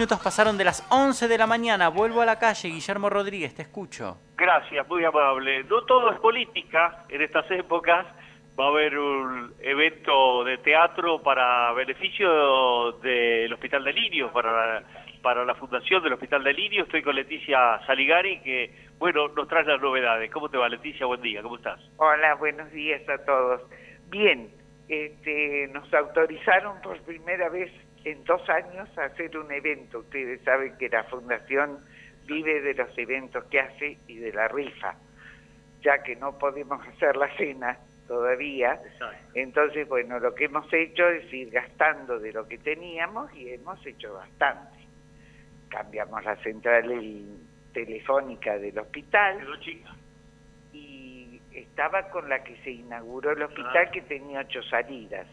minutos pasaron de las 11 de la mañana. Vuelvo a la calle. Guillermo Rodríguez, te escucho. Gracias, muy amable. No todo es política en estas épocas. Va a haber un evento de teatro para beneficio del Hospital de Lirios, para la, para la fundación del Hospital de Lirios. Estoy con Leticia Saligari, que, bueno, nos trae las novedades. ¿Cómo te va, Leticia? Buen día, ¿cómo estás? Hola, buenos días a todos. Bien, este, nos autorizaron por primera vez en dos años a hacer un evento. Ustedes saben que la Fundación vive de los eventos que hace y de la rifa, ya que no podemos hacer la cena todavía. Entonces, bueno, lo que hemos hecho es ir gastando de lo que teníamos y hemos hecho bastante. Cambiamos la central telefónica del hospital. Y estaba con la que se inauguró el hospital que tenía ocho salidas.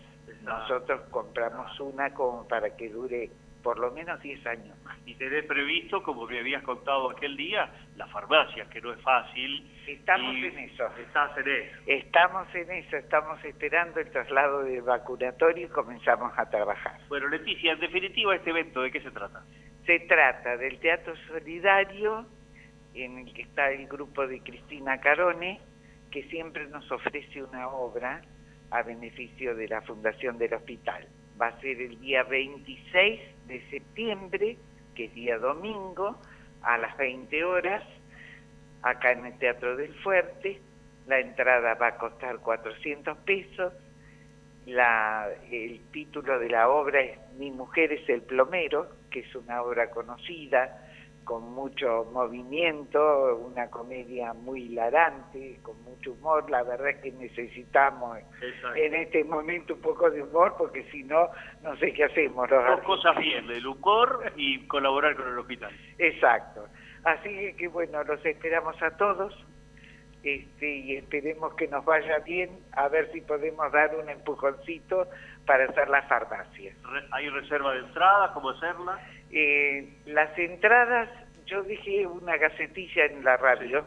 Nosotros compramos una como para que dure por lo menos 10 años más. Y tenés previsto, como me habías contado aquel día, la farmacia, que no es fácil. Estamos en eso. Estás en eso. Estamos en eso, estamos esperando el traslado del vacunatorio y comenzamos a trabajar. Bueno, Leticia, en definitiva, este evento, ¿de qué se trata? Se trata del Teatro Solidario, en el que está el grupo de Cristina Carone, que siempre nos ofrece una obra a beneficio de la Fundación del Hospital. Va a ser el día 26 de septiembre, que es día domingo, a las 20 horas, acá en el Teatro del Fuerte. La entrada va a costar 400 pesos. La, el título de la obra es Mi mujer es el plomero, que es una obra conocida con mucho movimiento, una comedia muy hilarante, con mucho humor. La verdad es que necesitamos en este momento un poco de humor, porque si no, no sé qué hacemos. Dos cosas bien, el humor y colaborar con el hospital. Exacto. Así que bueno, los esperamos a todos este, y esperemos que nos vaya bien, a ver si podemos dar un empujoncito para hacer la farmacia. ¿Hay reserva de entradas? ¿Cómo hacerla? Eh, las entradas, yo dije una gacetilla en la radio,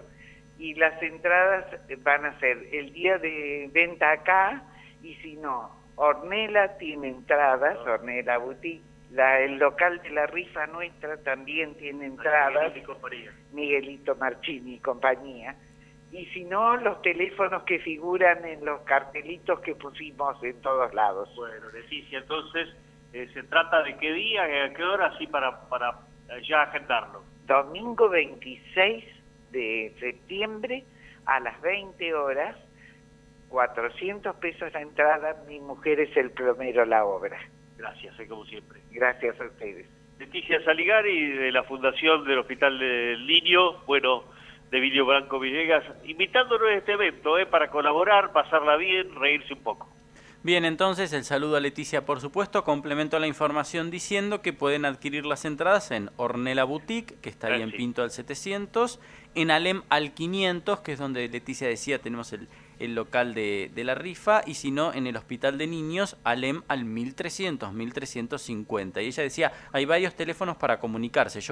y las entradas van a ser el día de venta acá, y si no, Ornela tiene entradas, ah. Ornela Boutique, la, el local de la rifa nuestra también tiene entradas, Miguelito Marchini y compañía y si no, los teléfonos que figuran en los cartelitos que pusimos en todos lados. Bueno, Leticia, entonces, eh, ¿se trata de qué día, a qué hora, así para, para eh, ya agendarlo? Domingo 26 de septiembre a las 20 horas, 400 pesos la entrada, mi mujer es el plomero la obra. Gracias, eh, como siempre. Gracias a ustedes. Leticia Saligari, de la Fundación del Hospital del Niño, bueno de Video Blanco Villegas, invitándonos a este evento eh, para colaborar, pasarla bien, reírse un poco. Bien, entonces el saludo a Leticia, por supuesto. Complemento la información diciendo que pueden adquirir las entradas en Ornella Boutique, que está ahí en Pinto al 700, en Alem al 500, que es donde Leticia decía tenemos el, el local de, de, la rifa, y si no, en el Hospital de Niños, Alem al 1300, 1350. Y ella decía, hay varios teléfonos para comunicarse. Yo